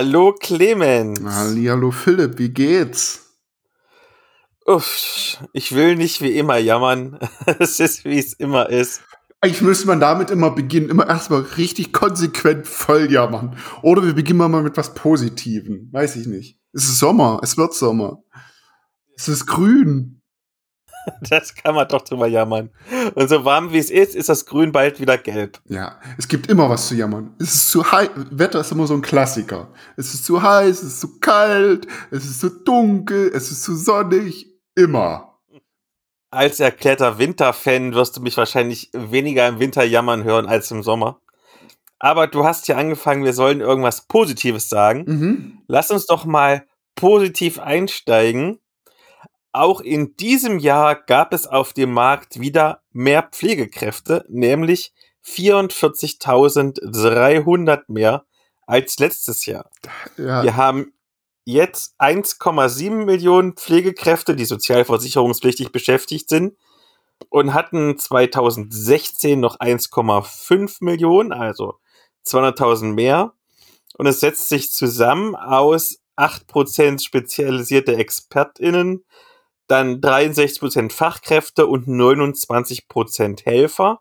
Hallo Clemens. Hallo Philipp, wie geht's? Uff, ich will nicht wie immer jammern. es ist, wie es immer ist. Eigentlich müsste man damit immer beginnen, immer erstmal richtig konsequent voll jammern. Oder wir beginnen mal mit was Positivem. Weiß ich nicht. Es ist Sommer, es wird Sommer. Es ist grün. Das kann man doch drüber jammern. Und so warm wie es ist, ist das Grün bald wieder gelb. Ja, es gibt immer was zu jammern. Es ist zu heiß. Wetter ist immer so ein Klassiker. Es ist zu heiß, es ist zu kalt, es ist zu dunkel, es ist zu sonnig. Immer. Als erklärter Winterfan wirst du mich wahrscheinlich weniger im Winter jammern hören als im Sommer. Aber du hast ja angefangen, wir sollen irgendwas Positives sagen. Mhm. Lass uns doch mal positiv einsteigen auch in diesem Jahr gab es auf dem Markt wieder mehr Pflegekräfte, nämlich 44.300 mehr als letztes Jahr. Ja. Wir haben jetzt 1,7 Millionen Pflegekräfte, die sozialversicherungspflichtig beschäftigt sind und hatten 2016 noch 1,5 Millionen, also 200.000 mehr. Und es setzt sich zusammen aus 8% spezialisierte ExpertInnen, dann 63% Fachkräfte und 29% Helfer.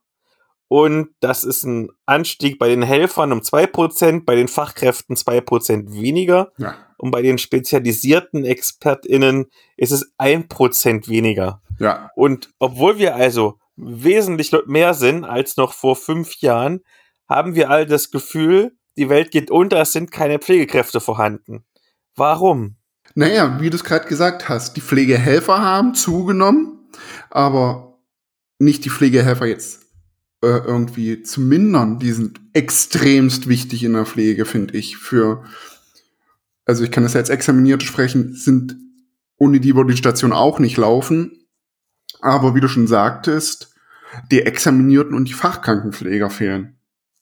Und das ist ein Anstieg bei den Helfern um 2%, bei den Fachkräften 2% weniger. Ja. Und bei den spezialisierten ExpertInnen ist es 1% weniger. Ja. Und obwohl wir also wesentlich mehr sind als noch vor fünf Jahren, haben wir all das Gefühl, die Welt geht unter, es sind keine Pflegekräfte vorhanden. Warum? Naja, wie du es gerade gesagt hast, die Pflegehelfer haben zugenommen, aber nicht die Pflegehelfer jetzt äh, irgendwie zu mindern. Die sind extremst wichtig in der Pflege, finde ich. Für, also ich kann das als Examinierte sprechen, sind ohne die würde die Station auch nicht laufen. Aber wie du schon sagtest, die Examinierten und die Fachkrankenpfleger fehlen.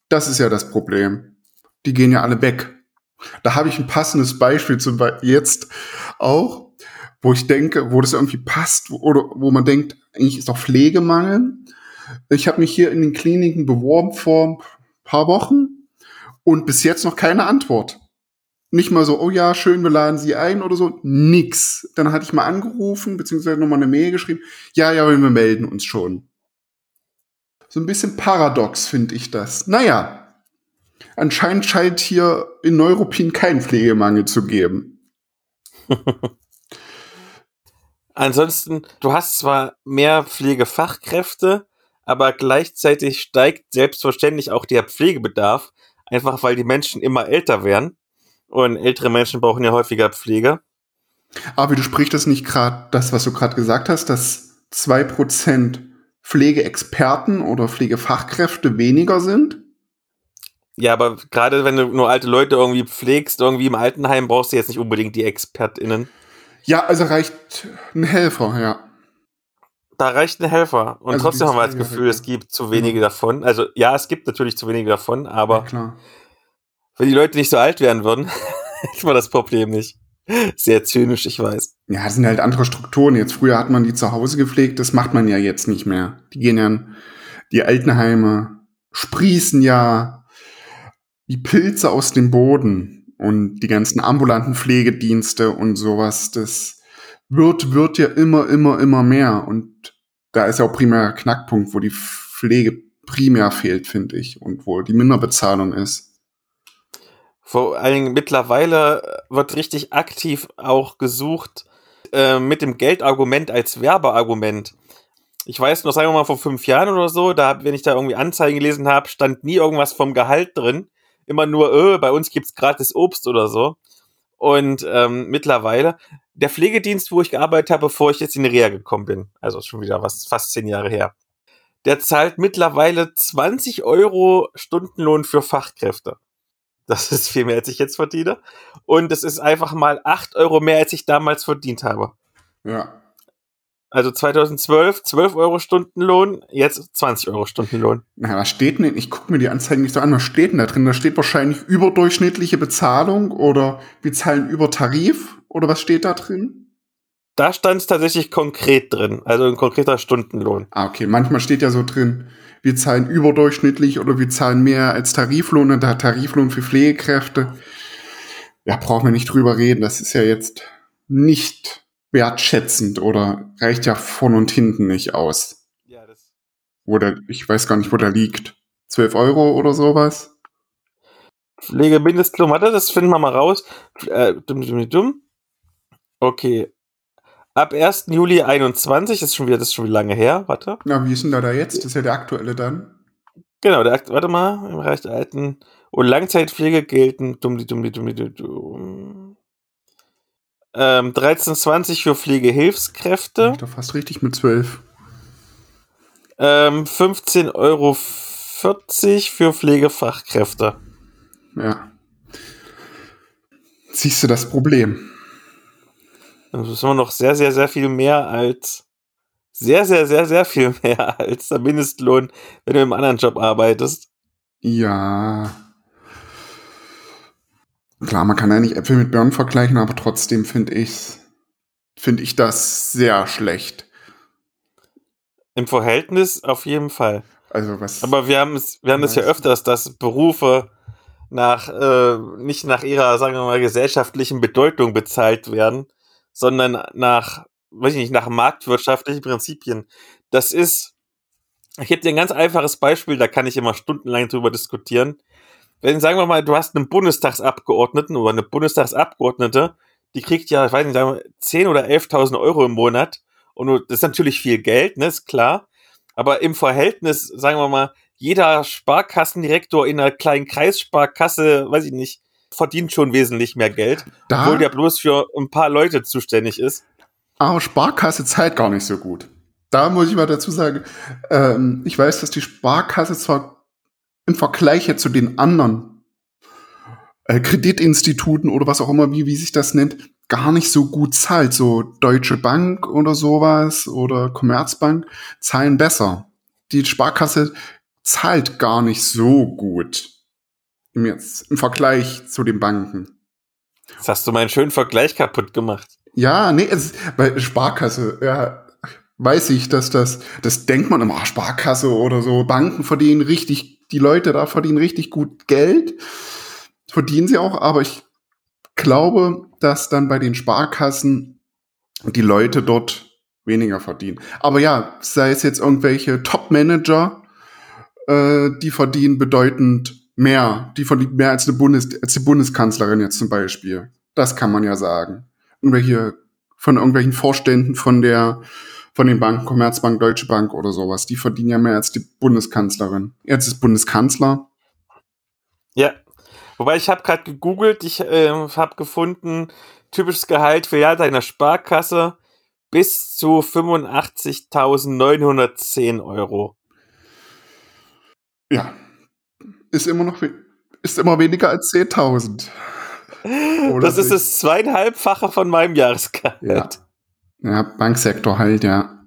Das ist ja das Problem. Die gehen ja alle weg. Da habe ich ein passendes Beispiel zum Beispiel jetzt auch, wo ich denke, wo das irgendwie passt oder wo man denkt, eigentlich ist doch Pflegemangel. Ich habe mich hier in den Kliniken beworben vor ein paar Wochen und bis jetzt noch keine Antwort. Nicht mal so, oh ja, schön, wir laden Sie ein oder so. Nix. Dann hatte ich mal angerufen, beziehungsweise nochmal eine Mail geschrieben. Ja, ja, wir melden uns schon. So ein bisschen paradox finde ich das. Naja, Anscheinend scheint hier in Neuruppin kein Pflegemangel zu geben. Ansonsten, du hast zwar mehr Pflegefachkräfte, aber gleichzeitig steigt selbstverständlich auch der Pflegebedarf, einfach weil die Menschen immer älter werden. Und ältere Menschen brauchen ja häufiger Pflege. Aber du sprichst das nicht gerade, das, was du gerade gesagt hast, dass zwei Prozent Pflegeexperten oder Pflegefachkräfte weniger sind? Ja, aber gerade wenn du nur alte Leute irgendwie pflegst, irgendwie im Altenheim, brauchst du jetzt nicht unbedingt die ExpertInnen. Ja, also reicht ein Helfer, ja. Da reicht ein Helfer. Und also trotzdem haben wir das Gefühl, es gibt zu wenige ja. davon. Also ja, es gibt natürlich zu wenige davon, aber ja, wenn die Leute nicht so alt werden würden, hätten wir das Problem nicht. Sehr zynisch, ich weiß. Ja, das sind halt andere Strukturen. Jetzt früher hat man die zu Hause gepflegt, das macht man ja jetzt nicht mehr. Die gehen ja in die Altenheime, sprießen ja, wie Pilze aus dem Boden und die ganzen ambulanten Pflegedienste und sowas, das wird, wird ja immer, immer, immer mehr. Und da ist ja auch primär Knackpunkt, wo die Pflege primär fehlt, finde ich, und wo die Minderbezahlung ist. Vor allen Dingen mittlerweile wird richtig aktiv auch gesucht äh, mit dem Geldargument als Werbeargument. Ich weiß noch, sagen wir mal vor fünf Jahren oder so, da, wenn ich da irgendwie Anzeigen gelesen habe, stand nie irgendwas vom Gehalt drin immer nur, öh, bei uns gibt's gratis Obst oder so. Und ähm, mittlerweile, der Pflegedienst, wo ich gearbeitet habe, bevor ich jetzt in die Reha gekommen bin, also schon wieder was, fast zehn Jahre her, der zahlt mittlerweile 20 Euro Stundenlohn für Fachkräfte. Das ist viel mehr, als ich jetzt verdiene. Und es ist einfach mal 8 Euro mehr, als ich damals verdient habe. Ja. Also 2012 12 Euro Stundenlohn, jetzt 20 Euro Stundenlohn. Na, was steht denn? Ich gucke mir die Anzeigen nicht so an. Was steht denn da drin? Da steht wahrscheinlich überdurchschnittliche Bezahlung oder wir zahlen über Tarif oder was steht da drin? Da stand es tatsächlich konkret drin, also ein konkreter Stundenlohn. Ah, okay. Manchmal steht ja so drin, wir zahlen überdurchschnittlich oder wir zahlen mehr als Tariflohn und da Tariflohn für Pflegekräfte. ja, brauchen wir nicht drüber reden. Das ist ja jetzt nicht wertschätzend oder reicht ja von und hinten nicht aus. Ja, das. Wo der, ich weiß gar nicht, wo der liegt. 12 Euro oder sowas? Pflegemindestlohn, warte, das finden wir mal raus. Äh, dumm, dumm, dumm. Okay. Ab 1. Juli 21, das ist schon wieder, das ist schon wieder lange her, warte. Na, wie ist denn da, da jetzt? Das ist ja der aktuelle dann. Genau, der, warte mal, im Bereich der Alten- und Langzeitpflege gelten dumm, dumm, dumm, dumm, dumm. Ähm, 13,20 für Pflegehilfskräfte. Ich doch fast richtig mit 12. Ähm, 15,40 Euro für Pflegefachkräfte. Ja. Siehst du das Problem? Das ist immer noch sehr, sehr, sehr viel mehr als sehr, sehr, sehr, sehr viel mehr als der Mindestlohn, wenn du im anderen Job arbeitest. Ja. Klar, man kann ja nicht Äpfel mit Birnen vergleichen, aber trotzdem finde ich, finde ich das sehr schlecht. Im Verhältnis auf jeden Fall. Also was. Aber wir haben es, wir haben es ja öfters, dass Berufe nach, äh, nicht nach ihrer, sagen wir mal, gesellschaftlichen Bedeutung bezahlt werden, sondern nach, weiß ich nicht, nach marktwirtschaftlichen Prinzipien. Das ist, ich gebe dir ein ganz einfaches Beispiel, da kann ich immer stundenlang drüber diskutieren. Wenn, sagen wir mal, du hast einen Bundestagsabgeordneten oder eine Bundestagsabgeordnete, die kriegt ja, ich weiß nicht, sagen wir, 10 oder 11.000 Euro im Monat. Und das ist natürlich viel Geld, ne, ist klar. Aber im Verhältnis, sagen wir mal, jeder Sparkassendirektor in einer kleinen Kreissparkasse, weiß ich nicht, verdient schon wesentlich mehr Geld, da, obwohl der bloß für ein paar Leute zuständig ist. Aber Sparkasse zahlt gar nicht so gut. Da muss ich mal dazu sagen, ähm, ich weiß, dass die Sparkasse zwar im Vergleich zu den anderen äh, Kreditinstituten oder was auch immer, wie, wie sich das nennt, gar nicht so gut zahlt. So Deutsche Bank oder sowas oder Commerzbank zahlen besser. Die Sparkasse zahlt gar nicht so gut. Im, jetzt, im Vergleich zu den Banken. Jetzt hast du meinen schönen Vergleich kaputt gemacht. Ja, nee, es, bei Sparkasse, ja, weiß ich, dass das, das denkt man immer, ah, Sparkasse oder so, Banken verdienen richtig, die Leute da verdienen richtig gut Geld. Verdienen sie auch, aber ich glaube, dass dann bei den Sparkassen die Leute dort weniger verdienen. Aber ja, sei es jetzt irgendwelche Top-Manager, äh, die verdienen bedeutend mehr. Die verdienen mehr als, eine Bundes als die Bundeskanzlerin jetzt zum Beispiel. Das kann man ja sagen. Irgendwelche, von irgendwelchen Vorständen von der, von den Banken, Commerzbank, Deutsche Bank oder sowas, die verdienen ja mehr als die Bundeskanzlerin. Jetzt ist Bundeskanzler. Ja. Wobei ich habe gerade gegoogelt, ich äh, habe gefunden, typisches Gehalt für ja deiner Sparkasse bis zu 85.910 Euro. Ja. Ist immer noch ist immer weniger als 10.000. Das ist das zweieinhalbfache von meinem Jahresgehalt. Ja. Ja, Banksektor halt, ja.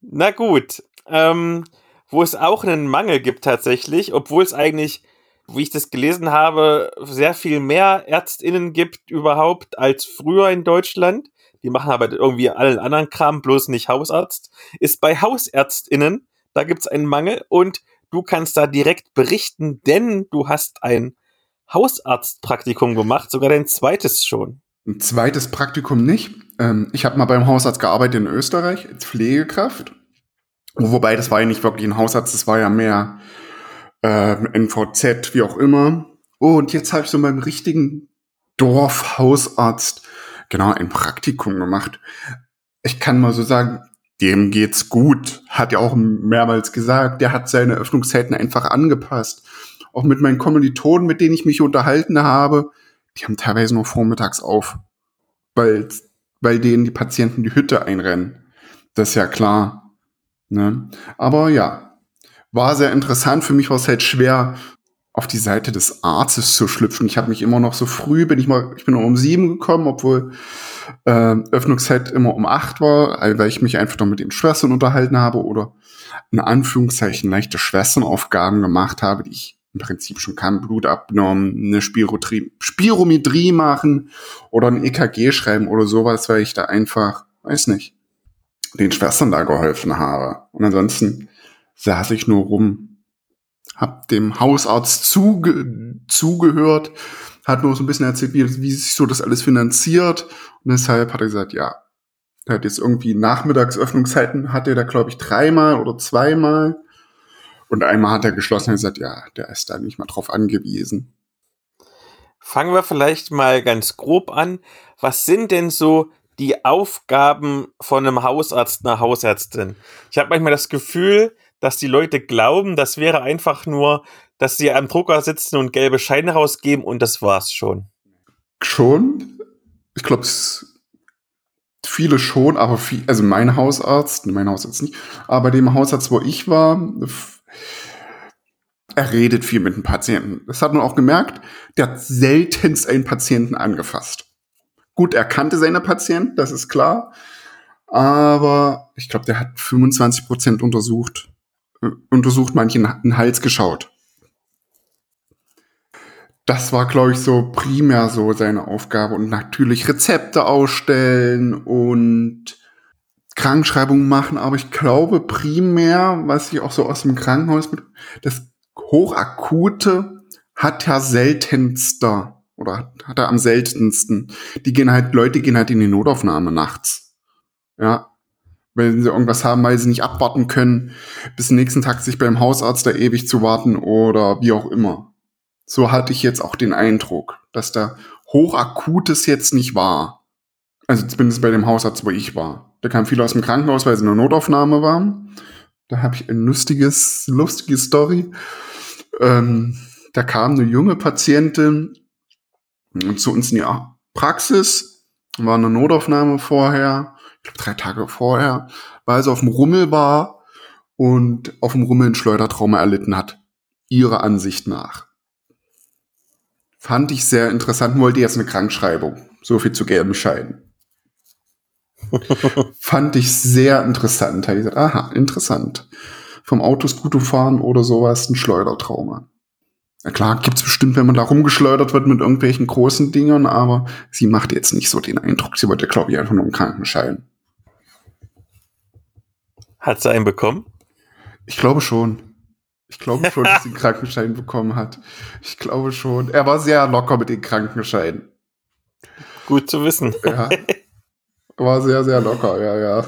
Na gut. Ähm, wo es auch einen Mangel gibt tatsächlich, obwohl es eigentlich, wie ich das gelesen habe, sehr viel mehr ÄrztInnen gibt überhaupt als früher in Deutschland. Die machen aber irgendwie allen anderen Kram, bloß nicht Hausarzt. Ist bei HausärztInnen, da gibt es einen Mangel und du kannst da direkt berichten, denn du hast ein Hausarztpraktikum gemacht, sogar dein zweites schon. Ein zweites Praktikum nicht. Ähm, ich habe mal beim Hausarzt gearbeitet in Österreich als Pflegekraft. Wobei, das war ja nicht wirklich ein Hausarzt, das war ja mehr äh, NVZ, wie auch immer. und jetzt habe ich so beim richtigen Dorfhausarzt genau ein Praktikum gemacht. Ich kann mal so sagen, dem geht's gut. Hat ja auch mehrmals gesagt, der hat seine Öffnungszeiten einfach angepasst. Auch mit meinen Kommilitonen, mit denen ich mich unterhalten habe, die haben teilweise nur vormittags auf, weil, weil denen die Patienten die Hütte einrennen. Das ist ja klar. Ne? Aber ja, war sehr interessant. Für mich war es halt schwer, auf die Seite des Arztes zu schlüpfen. Ich habe mich immer noch so früh, bin ich mal, ich bin um sieben gekommen, obwohl äh, Öffnungszeit immer um acht war, weil ich mich einfach noch mit den Schwestern unterhalten habe oder in Anführungszeichen leichte Schwesternaufgaben gemacht habe, die ich im Prinzip schon kann, Blut abgenommen, eine Spirometrie, Spirometrie machen oder ein EKG schreiben oder sowas, weil ich da einfach, weiß nicht, den Schwestern da geholfen habe. Und ansonsten saß ich nur rum, hab dem Hausarzt zuge zugehört, hat nur so ein bisschen erzählt, wie, wie sich so das alles finanziert. Und deshalb hat er gesagt, ja, er hat jetzt irgendwie Nachmittagsöffnungszeiten, hat er da, glaube ich, dreimal oder zweimal. Und einmal hat er geschlossen und gesagt, ja, der ist da nicht mal drauf angewiesen. Fangen wir vielleicht mal ganz grob an. Was sind denn so die Aufgaben von einem Hausarzt, einer Hausärztin? Ich habe manchmal das Gefühl, dass die Leute glauben, das wäre einfach nur, dass sie am Drucker sitzen und gelbe Scheine rausgeben und das war's schon. Schon? Ich glaube, viele schon, aber viel, also mein Hausarzt, mein Hausarzt nicht, aber dem Hausarzt, wo ich war, er redet viel mit dem Patienten. Das hat man auch gemerkt. Der hat seltenst einen Patienten angefasst. Gut, er kannte seine Patienten, das ist klar. Aber ich glaube, der hat 25 Prozent untersucht, äh, untersucht manchen den Hals geschaut. Das war, glaube ich, so primär so seine Aufgabe. Und natürlich Rezepte ausstellen und Krankschreibungen machen. Aber ich glaube primär, was ich auch so aus dem Krankenhaus mit, das Hochakute hat ja seltenster oder hat er am seltensten. Die gehen halt, Leute gehen halt in die Notaufnahme nachts. Ja. Wenn sie irgendwas haben, weil sie nicht abwarten können, bis nächsten Tag sich beim Hausarzt da ewig zu warten oder wie auch immer. So hatte ich jetzt auch den Eindruck, dass da Hochakutes jetzt nicht war. Also zumindest bei dem Hausarzt, wo ich war. Da kamen viele aus dem Krankenhaus, weil sie in der Notaufnahme waren. Da habe ich ein lustiges, lustige Story. Ähm, da kam eine junge Patientin zu uns in die Praxis, war eine Notaufnahme vorher, ich glaube drei Tage vorher, weil sie auf dem Rummel war und auf dem Rummel ein Schleudertrauma erlitten hat. Ihrer Ansicht nach. Fand ich sehr interessant, wollte jetzt eine Krankschreibung. So viel zu gelben Scheinen. Fand ich sehr interessant. Da ich gesagt, aha, interessant vom Autoscooter fahren oder sowas ein Schleudertrauma. Na klar, gibt's bestimmt, wenn man da rumgeschleudert wird mit irgendwelchen großen Dingern, aber sie macht jetzt nicht so den Eindruck. Sie wollte, glaube ich, einfach nur einen Krankenschein. Hat sie einen bekommen? Ich glaube schon. Ich glaube schon, dass sie einen Krankenschein bekommen hat. Ich glaube schon. Er war sehr locker mit den Krankenscheinen. Gut zu wissen. Ja. War sehr, sehr locker, ja, ja.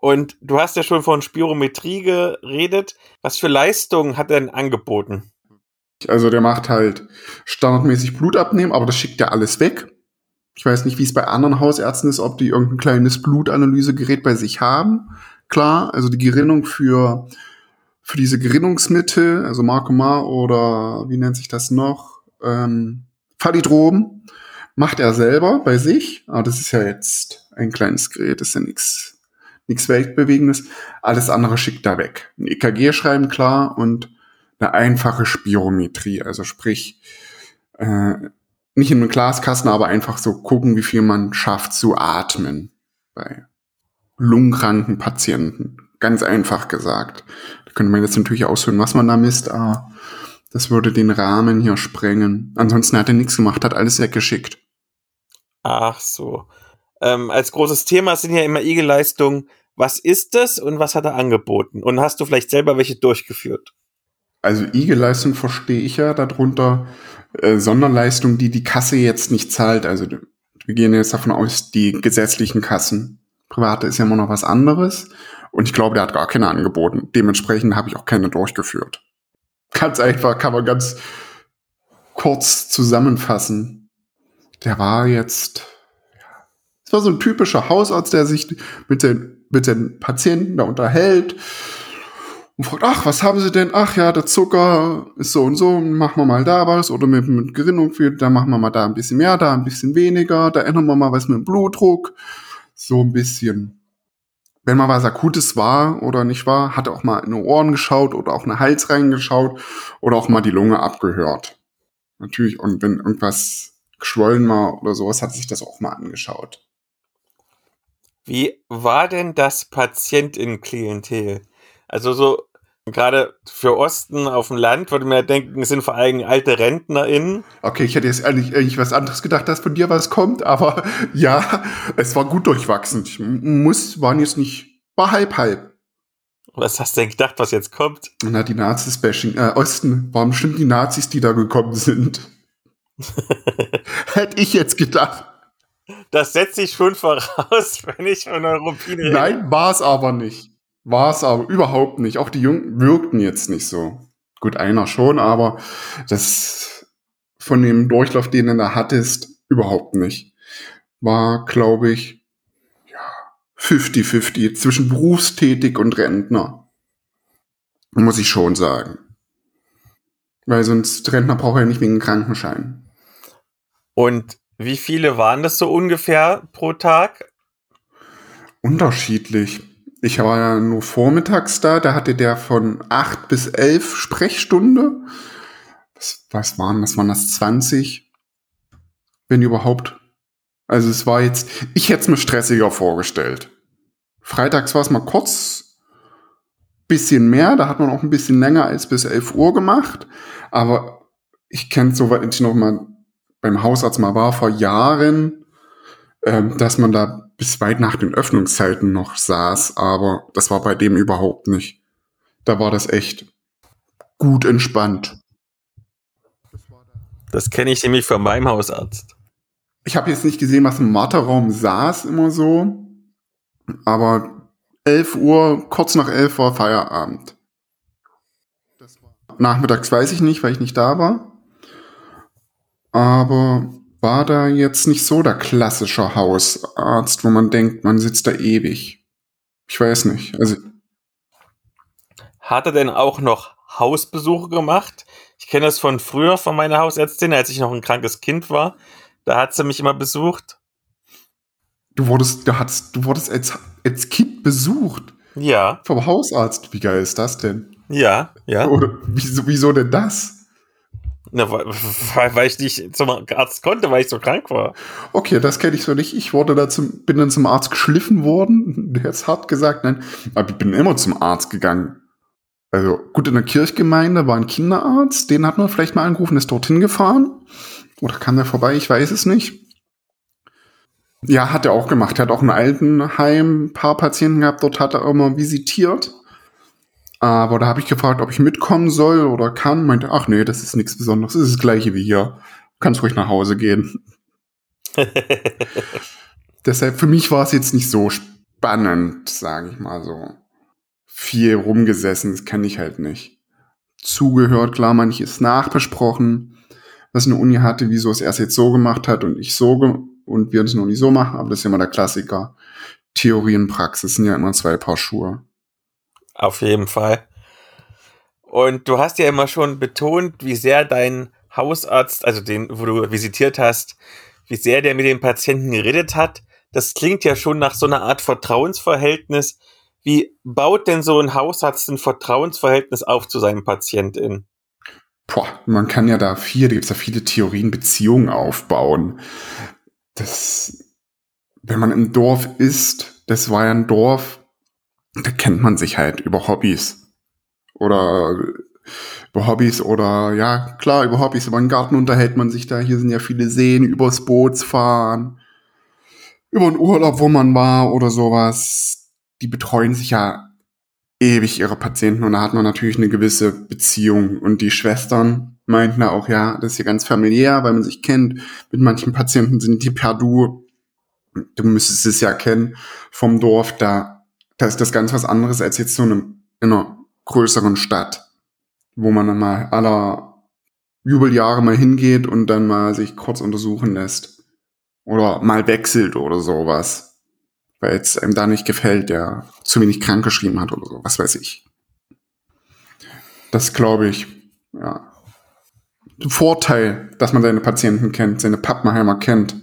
Und du hast ja schon von Spirometrie geredet. Was für Leistungen hat er denn angeboten? Also der macht halt standardmäßig Blut abnehmen, aber das schickt ja alles weg. Ich weiß nicht, wie es bei anderen Hausärzten ist, ob die irgendein kleines Blutanalysegerät bei sich haben. Klar, also die Gerinnung für, für diese Gerinnungsmittel, also Marcomar oder wie nennt sich das noch? Ähm, Phalidrom macht er selber bei sich. Aber das ist ja jetzt ein kleines Gerät, ist ja nichts nichts Weltbewegendes. Alles andere schickt da weg. Ein EKG schreiben klar und eine einfache Spirometrie, also sprich äh, nicht in einem Glaskasten, aber einfach so gucken, wie viel man schafft zu atmen bei lungenkranken Patienten. Ganz einfach gesagt. Da könnte man jetzt natürlich ausführen, was man da misst, aber das würde den Rahmen hier sprengen. Ansonsten hat er nichts gemacht, hat alles weggeschickt. Ach so. Ähm, als großes Thema sind ja immer IG-Leistungen was ist das und was hat er angeboten? Und hast du vielleicht selber welche durchgeführt? Also IG-Leistung verstehe ich ja darunter äh, Sonderleistung, die die Kasse jetzt nicht zahlt. Also wir gehen jetzt davon aus, die gesetzlichen Kassen. Private ist ja immer noch was anderes. Und ich glaube, der hat gar keine angeboten. Dementsprechend habe ich auch keine durchgeführt. Ganz einfach, kann man ganz kurz zusammenfassen. Der war jetzt, es war so ein typischer Hausarzt, der sich mit den mit den Patienten da unterhält und fragt, ach, was haben Sie denn? Ach ja, der Zucker ist so und so, machen wir mal da was. Oder mit, mit Gerinnung, viel, da machen wir mal da ein bisschen mehr, da ein bisschen weniger, da ändern wir mal was mit dem Blutdruck. So ein bisschen. Wenn mal was Akutes war oder nicht war, hat er auch mal in die Ohren geschaut oder auch in den Hals reingeschaut oder auch mal die Lunge abgehört. Natürlich, und wenn irgendwas geschwollen war oder sowas, hat sich das auch mal angeschaut. Wie war denn das Patientenklientel? Also so gerade für Osten auf dem Land würde man ja denken, es sind vor allem alte RentnerInnen. Okay, ich hätte jetzt eigentlich, eigentlich was anderes gedacht, dass von dir was kommt, aber ja, es war gut durchwachsen. Ich muss, waren jetzt nicht, war halb halb. Was hast du denn gedacht, was jetzt kommt? Na, die Nazis-Bashing. Äh, Osten, waren bestimmt die Nazis, die da gekommen sind. Hätte ich jetzt gedacht. Das setze ich schon voraus, wenn ich von Neuropin rede. Nein, war es aber nicht. War es aber überhaupt nicht. Auch die Jungen wirkten jetzt nicht so. Gut, einer schon, aber das von dem Durchlauf, den du da hattest, überhaupt nicht. War, glaube ich, ja, 50-50 zwischen berufstätig und Rentner. Muss ich schon sagen. Weil sonst Rentner braucht er nicht wegen Krankenschein. Und wie viele waren das so ungefähr pro Tag? Unterschiedlich. Ich war ja nur vormittags da, da hatte der von 8 bis 11 Sprechstunde. Was, was waren das? Waren das 20? Wenn überhaupt. Also es war jetzt, ich hätte es mir stressiger vorgestellt. Freitags war es mal kurz, bisschen mehr, da hat man auch ein bisschen länger als bis 11 Uhr gemacht. Aber ich kenne so, weil ich noch mal beim Hausarzt mal war vor Jahren, ähm, dass man da bis weit nach den Öffnungszeiten noch saß, aber das war bei dem überhaupt nicht. Da war das echt gut entspannt. Das kenne ich nämlich von meinem Hausarzt. Ich habe jetzt nicht gesehen, was im Warteraum saß, immer so. Aber 11 Uhr, kurz nach 11 war Feierabend. Nachmittags weiß ich nicht, weil ich nicht da war. Aber war da jetzt nicht so der klassische Hausarzt, wo man denkt, man sitzt da ewig. Ich weiß nicht. Also hat er denn auch noch Hausbesuche gemacht? Ich kenne das von früher von meiner Hausärztin, als ich noch ein krankes Kind war. Da hat sie mich immer besucht. Du wurdest, du hattest, du wurdest als, als Kind besucht. Ja. Vom Hausarzt. Wie geil ist das denn? Ja, ja. Oder wieso, wieso denn das? Na, weil, weil ich nicht zum Arzt konnte, weil ich so krank war. Okay, das kenne ich so nicht. Ich wurde da zum, bin dann zum Arzt geschliffen worden. Der ist hart gesagt, nein. Aber ich bin immer zum Arzt gegangen. Also gut, in der Kirchgemeinde war ein Kinderarzt, den hat man vielleicht mal angerufen, ist dorthin gefahren. Oder kam der vorbei, ich weiß es nicht. Ja, hat er auch gemacht. Er hat auch ein Altenheim, ein paar Patienten gehabt, dort hat er immer visitiert. Aber da habe ich gefragt, ob ich mitkommen soll oder kann. Meinte, ach nee, das ist nichts Besonderes. Das ist das gleiche wie hier. Kannst ruhig nach Hause gehen. Deshalb, für mich war es jetzt nicht so spannend, sage ich mal so. Viel rumgesessen, das kenne ich halt nicht. Zugehört, klar, manches nachbesprochen, was eine Uni hatte, wieso es erst jetzt so gemacht hat und ich so und wir es noch nicht so machen, aber das ist ja immer der Klassiker. Theorie und Praxis sind ja immer zwei Paar Schuhe. Auf jeden Fall. Und du hast ja immer schon betont, wie sehr dein Hausarzt, also den, wo du visitiert hast, wie sehr der mit dem Patienten geredet hat. Das klingt ja schon nach so einer Art Vertrauensverhältnis. Wie baut denn so ein Hausarzt ein Vertrauensverhältnis auf zu seinem Patienten? Boah, man kann ja da viel, da gibt es ja viele Theorien, Beziehungen aufbauen. Das, wenn man im Dorf ist, das war ja ein Dorf, da kennt man sich halt über Hobbys. Oder über Hobbys oder ja, klar, über Hobbys, über den Garten unterhält man sich da. Hier sind ja viele Seen, übers Bootsfahren, über einen Urlaub, wo man war oder sowas. Die betreuen sich ja ewig ihre Patienten und da hat man natürlich eine gewisse Beziehung. Und die Schwestern meinten da auch, ja, das ist ja ganz familiär, weil man sich kennt. Mit manchen Patienten sind die per Du. Du müsstest es ja kennen vom Dorf, da da ist das ganz was anderes als jetzt so eine, in einer größeren Stadt, wo man dann mal aller Jubeljahre mal hingeht und dann mal sich kurz untersuchen lässt. Oder mal wechselt oder sowas. Weil es einem da nicht gefällt, der zu wenig krank geschrieben hat oder so, was weiß ich. Das glaube ich, ja. Vorteil, dass man seine Patienten kennt, seine Pappenheimer kennt.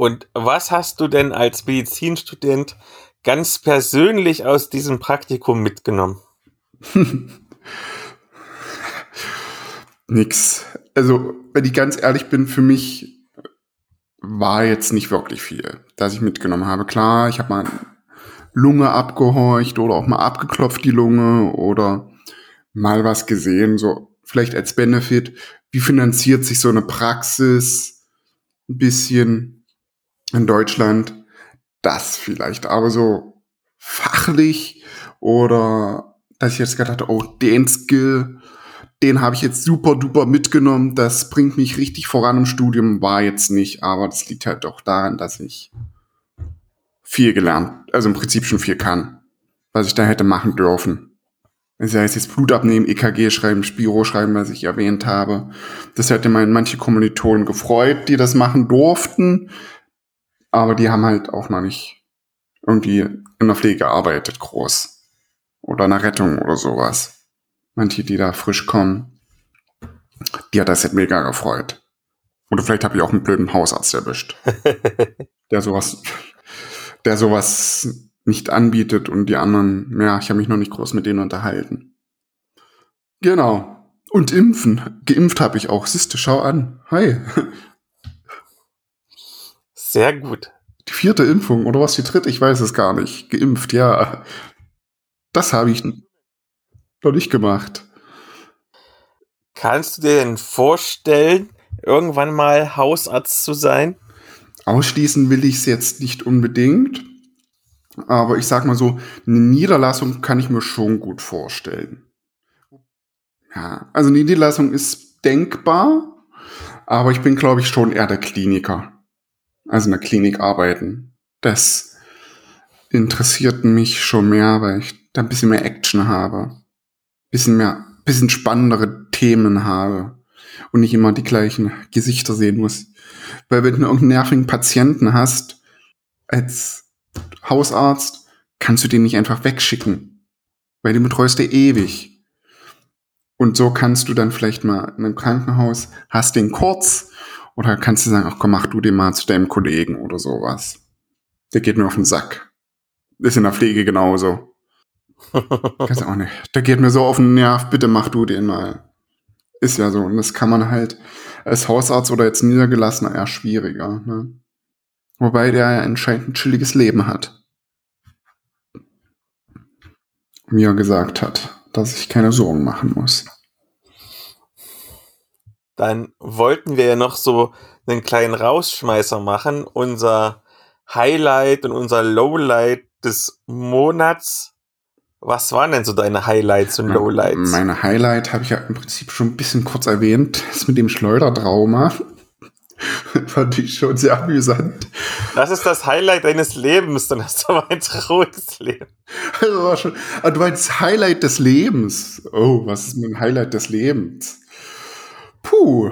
Und was hast du denn als Medizinstudent ganz persönlich aus diesem Praktikum mitgenommen? Nix. Also, wenn ich ganz ehrlich bin, für mich war jetzt nicht wirklich viel, das ich mitgenommen habe. Klar, ich habe mal Lunge abgehorcht oder auch mal abgeklopft die Lunge oder mal was gesehen, so vielleicht als Benefit. Wie finanziert sich so eine Praxis? Ein bisschen in Deutschland. Das vielleicht, aber so fachlich oder dass ich jetzt gedacht habe, oh, den Skill, den habe ich jetzt super duper mitgenommen. Das bringt mich richtig voran im Studium, war jetzt nicht, aber das liegt halt doch daran, dass ich viel gelernt, also im Prinzip schon viel kann, was ich da hätte machen dürfen. Das heißt jetzt Blut abnehmen, EKG schreiben, Spiro schreiben, was ich erwähnt habe. Das hätte mein manche Kommilitonen gefreut, die das machen durften. Aber die haben halt auch noch nicht irgendwie in der Pflege gearbeitet, groß. Oder in der Rettung oder sowas. Manche, die da frisch kommen, die hat das halt mega gefreut. Oder vielleicht habe ich auch einen blöden Hausarzt erwischt. der sowas, der sowas nicht anbietet und die anderen, ja, ich habe mich noch nicht groß mit denen unterhalten. Genau. Und impfen. Geimpft habe ich auch. Siehste, schau an. Hi. Sehr gut. Die vierte Impfung oder was die dritte? Ich weiß es gar nicht. Geimpft, ja. Das habe ich noch nicht gemacht. Kannst du dir denn vorstellen, irgendwann mal Hausarzt zu sein? Ausschließen will ich es jetzt nicht unbedingt. Aber ich sag mal so, eine Niederlassung kann ich mir schon gut vorstellen. Ja, also eine Niederlassung ist denkbar, aber ich bin, glaube ich, schon eher der Kliniker. Also in der Klinik arbeiten. Das interessiert mich schon mehr, weil ich da ein bisschen mehr Action habe. Bisschen mehr, bisschen spannendere Themen habe. Und nicht immer die gleichen Gesichter sehen muss. Weil wenn du irgendeinen nervigen Patienten hast, als Hausarzt, kannst du den nicht einfach wegschicken, weil den betreust du ewig. Und so kannst du dann vielleicht mal in einem Krankenhaus, hast den kurz oder kannst du sagen, ach komm, mach du den mal zu deinem Kollegen oder sowas. Der geht mir auf den Sack. Ist in der Pflege genauso. Kannst du auch nicht. Der geht mir so auf den Nerv, bitte mach du den mal. Ist ja so. Und das kann man halt als Hausarzt oder jetzt Niedergelassener eher schwieriger. Ne? Wobei der ja anscheinend ein chilliges Leben hat. Mir gesagt hat, dass ich keine Sorgen machen muss. Dann wollten wir ja noch so einen kleinen Rausschmeißer machen. Unser Highlight und unser Lowlight des Monats. Was waren denn so deine Highlights und Lowlights? Meine Highlight habe ich ja im Prinzip schon ein bisschen kurz erwähnt. Das mit dem Schleudertrauma. Fand ich schon sehr amüsant. Das ist das Highlight deines Lebens, dann hast du aber ein trauriges Leben. Also war schon, ah, du meinst Highlight des Lebens. Oh, was ist mein Highlight des Lebens? Puh.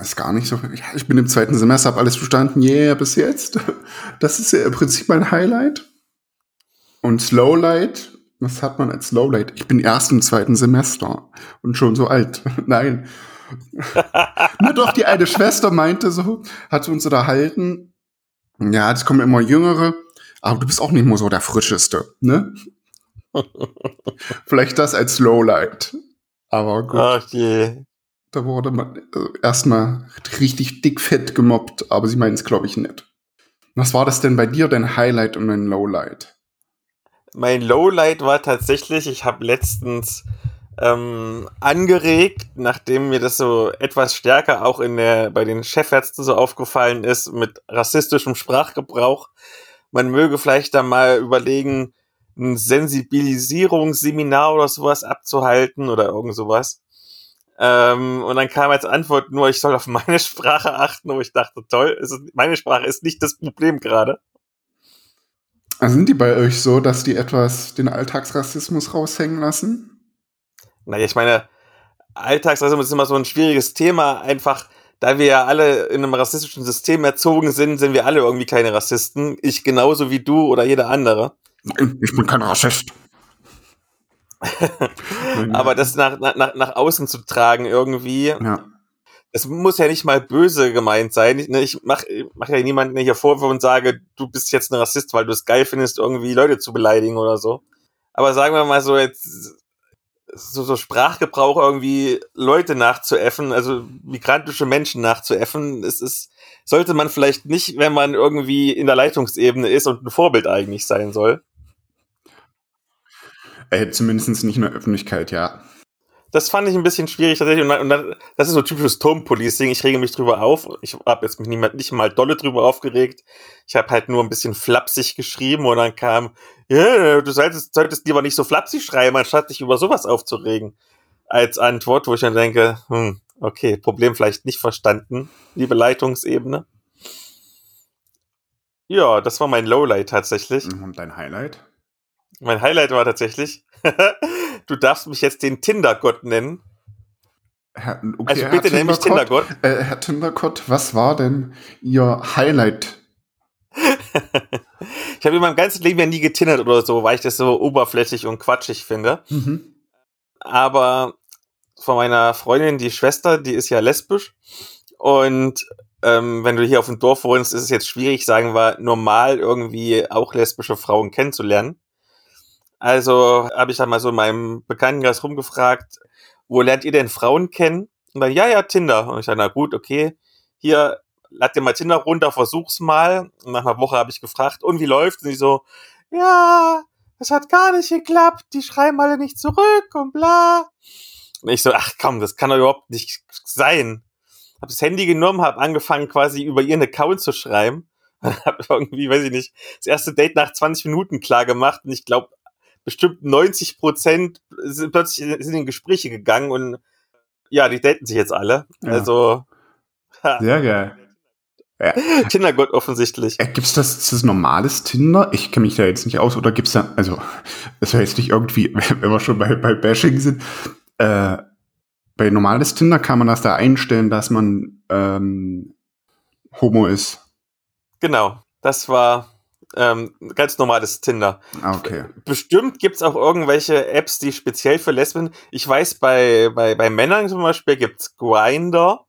Ist gar nicht so. Ja, ich bin im zweiten Semester, habe alles verstanden, yeah, bis jetzt. Das ist ja im Prinzip mein Highlight. Und Slowlight, was hat man als Slowlight? Ich bin erst im zweiten Semester und schon so alt. Nein. Nur doch die eine Schwester meinte so, hat uns unterhalten, ja, es kommen immer Jüngere, aber du bist auch nicht mehr so der Frischeste, ne? Vielleicht das als Lowlight. Aber gut. Ach je. Da wurde man äh, erstmal richtig dickfett gemobbt, aber sie meinen es, glaube ich, nicht. Was war das denn bei dir, dein Highlight und dein Lowlight? Mein Lowlight war tatsächlich, ich habe letztens ähm, angeregt, nachdem mir das so etwas stärker auch in der, bei den Chefärzten so aufgefallen ist, mit rassistischem Sprachgebrauch. Man möge vielleicht da mal überlegen, ein Sensibilisierungsseminar oder sowas abzuhalten oder irgend sowas. Ähm, und dann kam als Antwort nur, ich soll auf meine Sprache achten, wo ich dachte, toll, ist, meine Sprache ist nicht das Problem gerade. Also sind die bei euch so, dass die etwas den Alltagsrassismus raushängen lassen? Naja, ich meine, Alltagsrassismus ist immer so ein schwieriges Thema, einfach da wir ja alle in einem rassistischen System erzogen sind, sind wir alle irgendwie keine Rassisten. Ich genauso wie du oder jeder andere. Nein, ich bin kein Rassist. Aber das nach, nach, nach außen zu tragen irgendwie, ja. es muss ja nicht mal böse gemeint sein. Ich, ne, ich mache mach ja niemanden hier Vorwürfe und sage, du bist jetzt ein Rassist, weil du es geil findest, irgendwie Leute zu beleidigen oder so. Aber sagen wir mal so, jetzt so, so Sprachgebrauch irgendwie Leute nachzuäffen, also migrantische Menschen nachzuäffen, es ist, sollte man vielleicht nicht, wenn man irgendwie in der Leitungsebene ist und ein Vorbild eigentlich sein soll. Äh, zumindest nicht in der Öffentlichkeit, ja das fand ich ein bisschen schwierig tatsächlich. Und, dann, das ist so typisches Turmpolicing. Ich rege mich drüber auf. Ich habe jetzt mich nicht, nicht mal dolle drüber aufgeregt. Ich habe halt nur ein bisschen flapsig geschrieben und dann kam, ja, du solltest, solltest lieber nicht so flapsig schreiben, anstatt dich über sowas aufzuregen. als Antwort, wo ich dann denke, hm, okay, Problem vielleicht nicht verstanden, liebe Leitungsebene. Ja, das war mein Lowlight tatsächlich. Und dein Highlight? Mein Highlight war tatsächlich, du darfst mich jetzt den Tindergott nennen. Herr, okay, also bitte nenn mich Tindergott. Äh, Herr Tindergott, was war denn Ihr Highlight? ich habe in meinem ganzen Leben ja nie getindert oder so, weil ich das so oberflächlich und quatschig finde. Mhm. Aber von meiner Freundin, die Schwester, die ist ja lesbisch. Und ähm, wenn du hier auf dem Dorf wohnst, ist es jetzt schwierig, sagen wir, normal irgendwie auch lesbische Frauen kennenzulernen. Also habe ich dann mal so in meinem Bekanntenkreis rumgefragt, wo lernt ihr denn Frauen kennen? Und dann, ja, ja, Tinder. Und ich sage, na gut, okay, hier, lad dir mal Tinder runter, versuch's mal. Und nach einer Woche habe ich gefragt, und wie läuft's? Und sie so, ja, das hat gar nicht geklappt, die schreiben alle nicht zurück und bla. Und ich so, ach komm, das kann doch überhaupt nicht sein habe das Handy genommen, habe angefangen quasi über ihren Account zu schreiben. habe irgendwie, weiß ich nicht, das erste Date nach 20 Minuten klar gemacht und ich glaube, bestimmt 90 Prozent sind plötzlich sind in Gespräche gegangen und ja, die daten sich jetzt alle. Ja. Also ha. sehr geil. Ja. Tindergott offensichtlich. Äh, gibt's das, ist das normales Tinder? Ich kenne mich da jetzt nicht aus. Oder gibt's da, also, das heißt nicht irgendwie, wenn wir schon bei, bei Bashing sind, äh, bei normales Tinder kann man das da einstellen, dass man ähm, Homo ist. Genau, das war ähm, ganz normales Tinder. Ah, okay. Bestimmt gibt es auch irgendwelche Apps, die speziell für Lesben. Ich weiß, bei, bei, bei Männern zum Beispiel gibt es Grinder.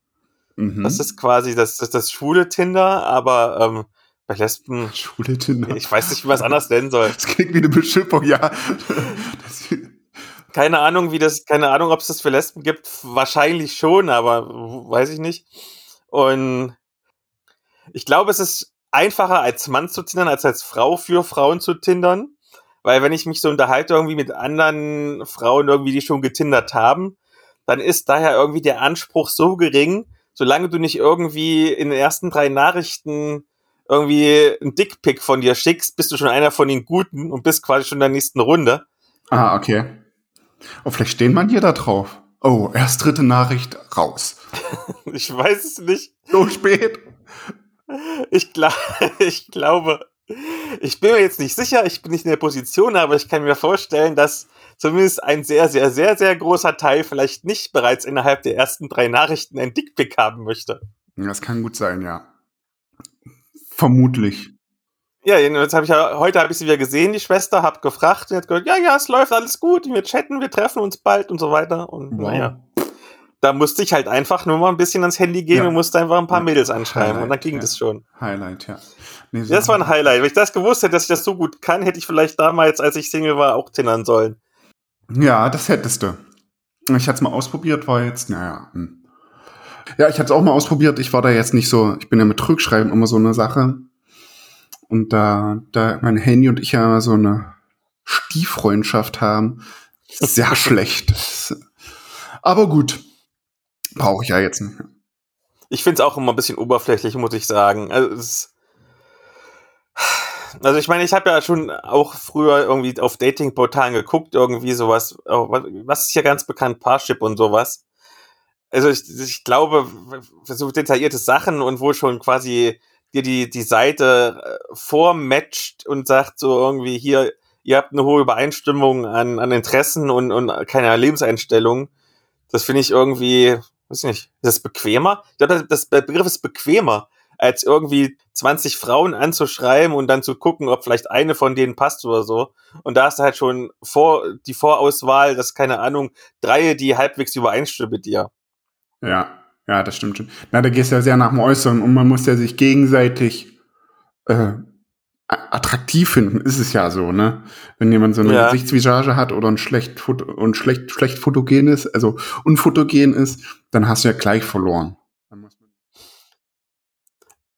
Mhm. Das ist quasi das, das, das schwule Tinder, aber ähm, bei Lesben. Schwule Tinder. Ich weiß nicht, wie man es anders nennen soll. Das klingt wie eine Beschimpfung, ja. Keine Ahnung, wie das, keine Ahnung, ob es das für Lesben gibt. Wahrscheinlich schon, aber weiß ich nicht. Und ich glaube, es ist einfacher als Mann zu tindern, als als Frau für Frauen zu tindern. Weil wenn ich mich so unterhalte irgendwie mit anderen Frauen irgendwie, die schon getindert haben, dann ist daher irgendwie der Anspruch so gering, solange du nicht irgendwie in den ersten drei Nachrichten irgendwie ein Dickpick von dir schickst, bist du schon einer von den Guten und bist quasi schon in der nächsten Runde. Ah, okay. Oh, vielleicht stehen man hier da drauf. Oh, erst dritte Nachricht raus. ich weiß es nicht. So spät. Ich, glaub, ich glaube, ich bin mir jetzt nicht sicher, ich bin nicht in der Position, aber ich kann mir vorstellen, dass zumindest ein sehr, sehr, sehr, sehr großer Teil vielleicht nicht bereits innerhalb der ersten drei Nachrichten ein Dickpick haben möchte. Das kann gut sein, ja. Vermutlich. Ja, jetzt habe ich ja, heute habe ich sie wieder gesehen, die Schwester, hab gefragt, und hat gesagt, ja, ja, es läuft alles gut, wir chatten, wir treffen uns bald und so weiter. Und wow. naja, da musste ich halt einfach nur mal ein bisschen ans Handy gehen ja. und musste einfach ein paar ja. Mädels anschreiben Highlight, und dann ging ja. das schon. Highlight, ja. Nee, so das war ein Highlight. Wenn ich das gewusst hätte, dass ich das so gut kann, hätte ich vielleicht damals, als ich Single war, auch tindern sollen. Ja, das hättest du. Ich hatte es mal ausprobiert, war jetzt, naja. Hm. Ja, ich hatte es auch mal ausprobiert. Ich war da jetzt nicht so, ich bin ja mit Rückschreiben immer so eine Sache. Und da, da mein Handy und ich ja so eine Stieffreundschaft haben, sehr schlecht. Aber gut, brauche ich ja jetzt nicht. Ich finde es auch immer ein bisschen oberflächlich, muss ich sagen. Also, es, also ich meine, ich habe ja schon auch früher irgendwie auf Datingportalen geguckt, irgendwie sowas, was ist ja ganz bekannt, Parship und sowas. Also ich, ich glaube, so detaillierte Sachen und wo schon quasi dir die, die Seite äh, vormatcht und sagt so irgendwie hier, ihr habt eine hohe Übereinstimmung an, an Interessen und, und keine Lebenseinstellung. Das finde ich irgendwie, weiß nicht, ist das bequemer? Ich glaube, das, der Begriff ist bequemer, als irgendwie 20 Frauen anzuschreiben und dann zu gucken, ob vielleicht eine von denen passt oder so. Und da hast du halt schon vor, die Vorauswahl, das keine Ahnung, drei, die halbwegs übereinstimmen mit dir. Ja. Ja, das stimmt schon. Na, da gehst du ja sehr nach dem Äußeren und man muss ja sich gegenseitig äh, attraktiv finden, ist es ja so, ne? Wenn jemand so eine ja. Gesichtsvisage hat oder ein schlecht, und schlecht, schlecht fotogen ist, also unfotogen ist, dann hast du ja gleich verloren.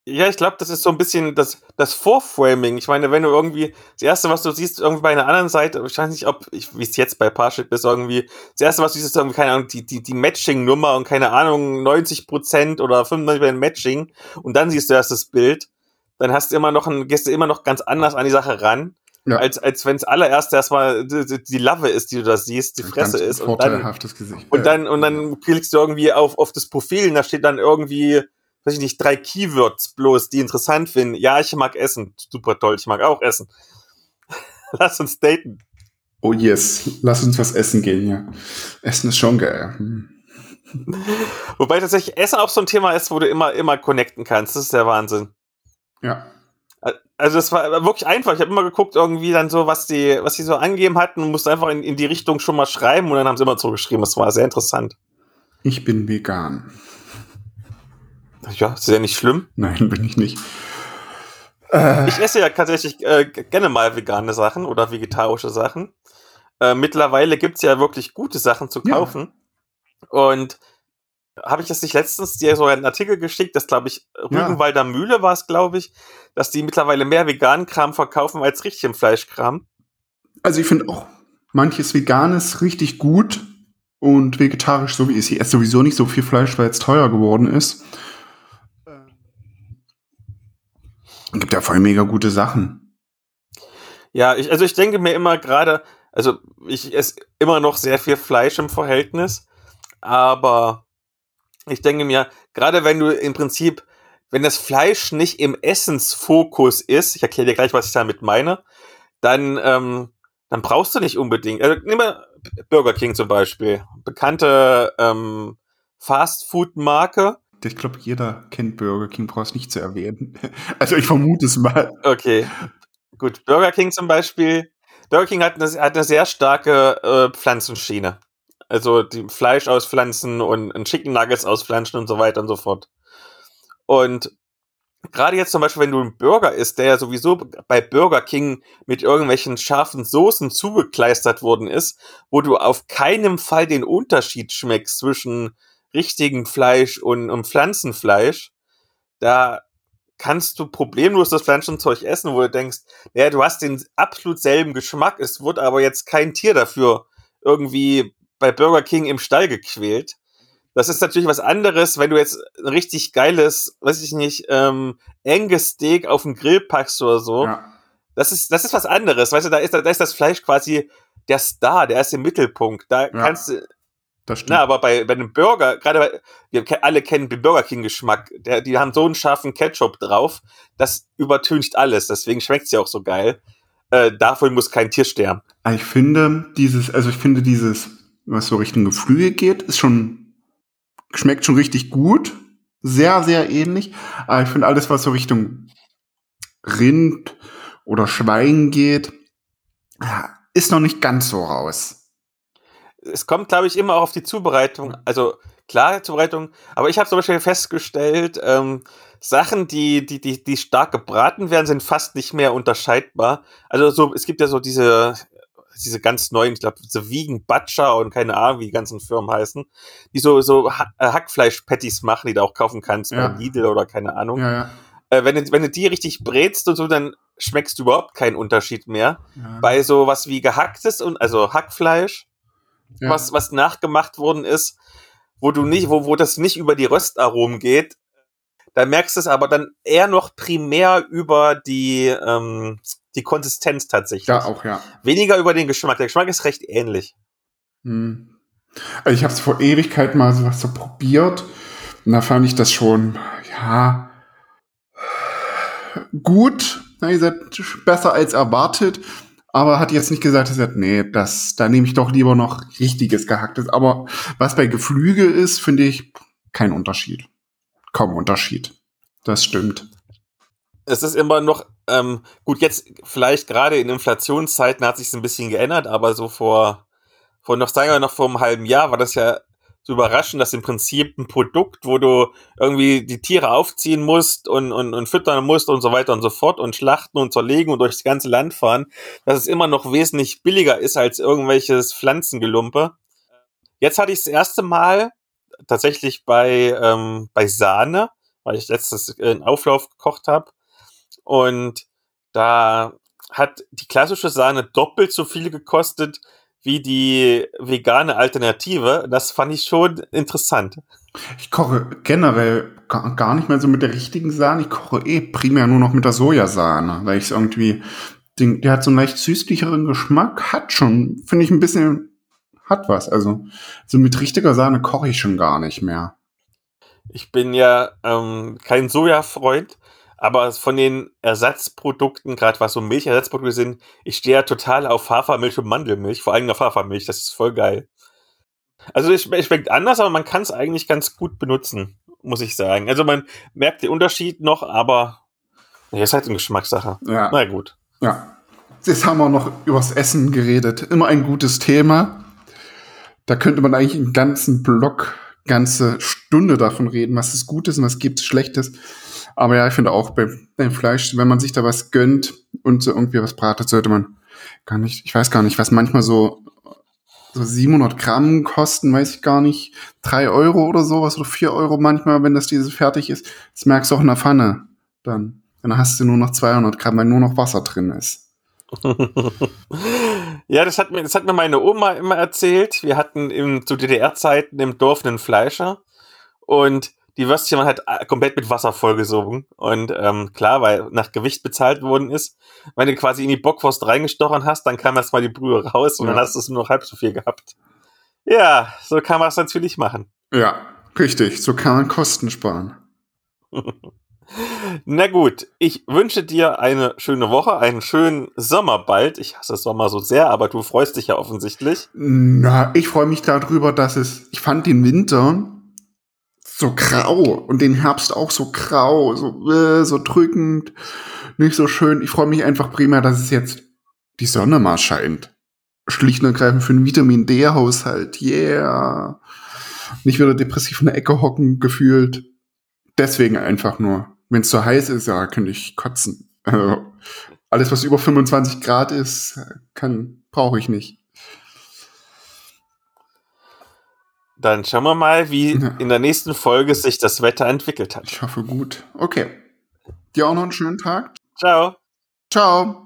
Ja, ich glaube, das ist so ein bisschen das, das Vorframing. Ich meine, wenn du irgendwie, das erste, was du siehst, irgendwie bei einer anderen Seite, ich weiß nicht, ob, wie es jetzt bei Parship ist, irgendwie, das erste, was du siehst, ist irgendwie, keine Ahnung, die, die, die Matching-Nummer und keine Ahnung, 90% oder 95% Matching und dann siehst du erst das Bild, dann hast du immer noch ein, gehst du immer noch ganz anders an die Sache ran. Ja. Als, als wenn es allererst erstmal die, die Love ist, die du da siehst, die Fresse ist. Und dann, Gesicht. Und dann, und dann klickst du irgendwie auf, auf das Profil und da steht dann irgendwie, weiß ich nicht, drei Keywords bloß, die interessant finden. Ja, ich mag Essen. Super toll, ich mag auch Essen. Lass uns daten. Oh yes, lass uns was essen gehen, ja. Essen ist schon geil. Hm. Wobei tatsächlich Essen auch so ein Thema ist, wo du immer, immer connecten kannst. Das ist der Wahnsinn. Ja. Also das war wirklich einfach. Ich habe immer geguckt, irgendwie dann so, was die, was die so angegeben hatten und musste einfach in, in die Richtung schon mal schreiben und dann haben sie immer zurückgeschrieben. Das war sehr interessant. Ich bin vegan. Ja, ist ja nicht schlimm. Nein, bin ich nicht. Äh. Ich esse ja tatsächlich äh, gerne mal vegane Sachen oder vegetarische Sachen. Äh, mittlerweile gibt's ja wirklich gute Sachen zu kaufen. Ja. Und habe ich das nicht letztens dir so einen Artikel geschickt, dass glaube ich Rügenwalder ja. Mühle war es, glaube ich, dass die mittlerweile mehr veganen Kram verkaufen als richtigen Fleischkram. Also ich finde auch manches Veganes richtig gut und vegetarisch so wie ist. Ich esse sowieso nicht so viel Fleisch, weil es teuer geworden ist. Gibt ja voll mega gute Sachen. Ja, ich, also ich denke mir immer gerade, also ich esse immer noch sehr viel Fleisch im Verhältnis, aber ich denke mir, gerade wenn du im Prinzip, wenn das Fleisch nicht im Essensfokus ist, ich erkläre dir gleich, was ich damit meine, dann, ähm, dann brauchst du nicht unbedingt. Also nimm mal Burger King zum Beispiel. Bekannte ähm, Fast-Food-Marke. Ich glaube, jeder kennt Burger King, brauchst nicht zu erwähnen. Also ich vermute es mal. Okay. Gut, Burger King zum Beispiel. Burger King hat eine, hat eine sehr starke äh, Pflanzenschiene. Also die Fleisch aus Pflanzen und, Chicken Nuggets aus Pflanzen und so weiter und so fort. Und gerade jetzt zum Beispiel, wenn du einen Burger isst, der ja sowieso bei Burger King mit irgendwelchen scharfen Soßen zugekleistert worden ist, wo du auf keinen Fall den Unterschied schmeckst zwischen richtigem Fleisch und, und Pflanzenfleisch, da kannst du problemlos das Pflanzenzeug essen, wo du denkst, ja, du hast den absolut selben Geschmack, es wird aber jetzt kein Tier dafür irgendwie bei Burger King im Stall gequält. Das ist natürlich was anderes, wenn du jetzt ein richtig geiles, weiß ich nicht, ähm, enges Steak auf den Grill packst oder so. Ja. Das ist, das ist was anderes. Weißt du, da ist, da ist das Fleisch quasi der Star, der ist im Mittelpunkt. Da ja, kannst du. Das stimmt. Na, aber bei, bei einem Burger, gerade wir alle kennen den Burger King Geschmack, der, die haben so einen scharfen Ketchup drauf, das übertüncht alles. Deswegen schmeckt sie auch so geil. Äh, davon muss kein Tier sterben. Ich finde dieses, also ich finde dieses was so Richtung Geflügel geht, ist schon, schmeckt schon richtig gut. Sehr, sehr ähnlich. Aber ich finde alles, was so Richtung Rind oder Schwein geht, ist noch nicht ganz so raus. Es kommt, glaube ich, immer auch auf die Zubereitung. Also klar, Zubereitung. Aber ich habe zum Beispiel festgestellt, ähm, Sachen, die, die, die, die stark gebraten werden, sind fast nicht mehr unterscheidbar. Also so, es gibt ja so diese, diese ganz neuen, ich glaube, so Vegan Butcher und keine Ahnung, wie die ganzen Firmen heißen, die so, so äh, Hackfleisch-Patties machen, die du auch kaufen kannst ja. bei Lidl oder keine Ahnung. Ja, ja. Äh, wenn, du, wenn du die richtig brätst und so, dann schmeckst du überhaupt keinen Unterschied mehr. Bei so was wie gehacktes und, also Hackfleisch, was, was nachgemacht worden ist, wo du nicht, wo, wo das nicht über die Röstaromen geht, da merkst du es aber dann eher noch primär über die, ähm, die Konsistenz tatsächlich. Ja, auch, ja. Weniger über den Geschmack. Der Geschmack ist recht ähnlich. Hm. Also ich habe es vor Ewigkeit mal so was so probiert. Und da fand ich das schon, ja, gut. Na, ihr seid besser als erwartet. Aber hat jetzt nicht gesagt, er sagt, nee, das, da nehme ich doch lieber noch richtiges gehacktes. Aber was bei Geflügel ist, finde ich kein Unterschied. Kaum Unterschied. Das stimmt es ist immer noch, ähm, gut, jetzt vielleicht gerade in Inflationszeiten hat sich ein bisschen geändert, aber so vor, vor noch, sagen wir noch vor einem halben Jahr war das ja so überraschend, dass im Prinzip ein Produkt, wo du irgendwie die Tiere aufziehen musst und, und, und füttern musst und so weiter und so fort und schlachten und zerlegen und durchs ganze Land fahren, dass es immer noch wesentlich billiger ist als irgendwelches Pflanzengelumpe. Jetzt hatte ich das erste Mal tatsächlich bei, ähm, bei Sahne, weil ich letztes einen Auflauf gekocht habe und da hat die klassische Sahne doppelt so viel gekostet wie die vegane Alternative. Das fand ich schon interessant. Ich koche generell gar nicht mehr so mit der richtigen Sahne. Ich koche eh primär nur noch mit der Sojasahne, weil ich es irgendwie Den, der hat so einen leicht süßlicheren Geschmack, hat schon, finde ich ein bisschen, hat was. Also so mit richtiger Sahne koche ich schon gar nicht mehr. Ich bin ja ähm, kein Soja-Freund, aber von den Ersatzprodukten, gerade was so Milchersatzprodukte sind, ich stehe ja total auf Hafermilch und Mandelmilch, vor allem auf Hafermilch, das ist voll geil. Also es schmeckt anders, aber man kann es eigentlich ganz gut benutzen, muss ich sagen. Also man merkt den Unterschied noch, aber ja, ist halt eine Geschmackssache. Ja. Na gut. Ja. Jetzt haben wir noch übers Essen geredet. Immer ein gutes Thema. Da könnte man eigentlich einen ganzen Block, ganze Stunde davon reden, was ist Gutes und was gibt es Schlechtes. Aber ja, ich finde auch beim, beim Fleisch, wenn man sich da was gönnt und so irgendwie was bratet, sollte man gar nicht, ich weiß gar nicht, was manchmal so, so 700 Gramm kosten, weiß ich gar nicht, drei Euro oder sowas oder vier Euro manchmal, wenn das dieses fertig ist. Das merkst du auch in der Pfanne dann. Dann hast du nur noch 200 Gramm, weil nur noch Wasser drin ist. ja, das hat, mir, das hat mir meine Oma immer erzählt. Wir hatten im, zu DDR-Zeiten im Dorf einen Fleischer und die Würstchen waren halt äh, komplett mit Wasser vollgesogen. Und ähm, klar, weil nach Gewicht bezahlt worden ist. Wenn du quasi in die Bockwurst reingestochen hast, dann kam erstmal die Brühe raus und ja. dann hast du es nur noch halb so viel gehabt. Ja, so kann man es natürlich machen. Ja, richtig. So kann man Kosten sparen. Na gut, ich wünsche dir eine schöne Woche, einen schönen Sommer bald. Ich hasse Sommer so sehr, aber du freust dich ja offensichtlich. Na, ich freue mich darüber, dass es. Ich fand den Winter so grau und den Herbst auch so grau, so, äh, so drückend, nicht so schön. Ich freue mich einfach primär, dass es jetzt die Sonne mal scheint. Schlicht und ergreifend für einen Vitamin D-Haushalt. Yeah. Nicht wieder depressiv in der Ecke hocken gefühlt. Deswegen einfach nur. Wenn es so heiß ist, ja, könnte ich kotzen. Also, alles, was über 25 Grad ist, kann, brauche ich nicht. Dann schauen wir mal, wie ja. in der nächsten Folge sich das Wetter entwickelt hat. Ich hoffe gut. Okay. Dir auch noch einen schönen Tag. Ciao. Ciao.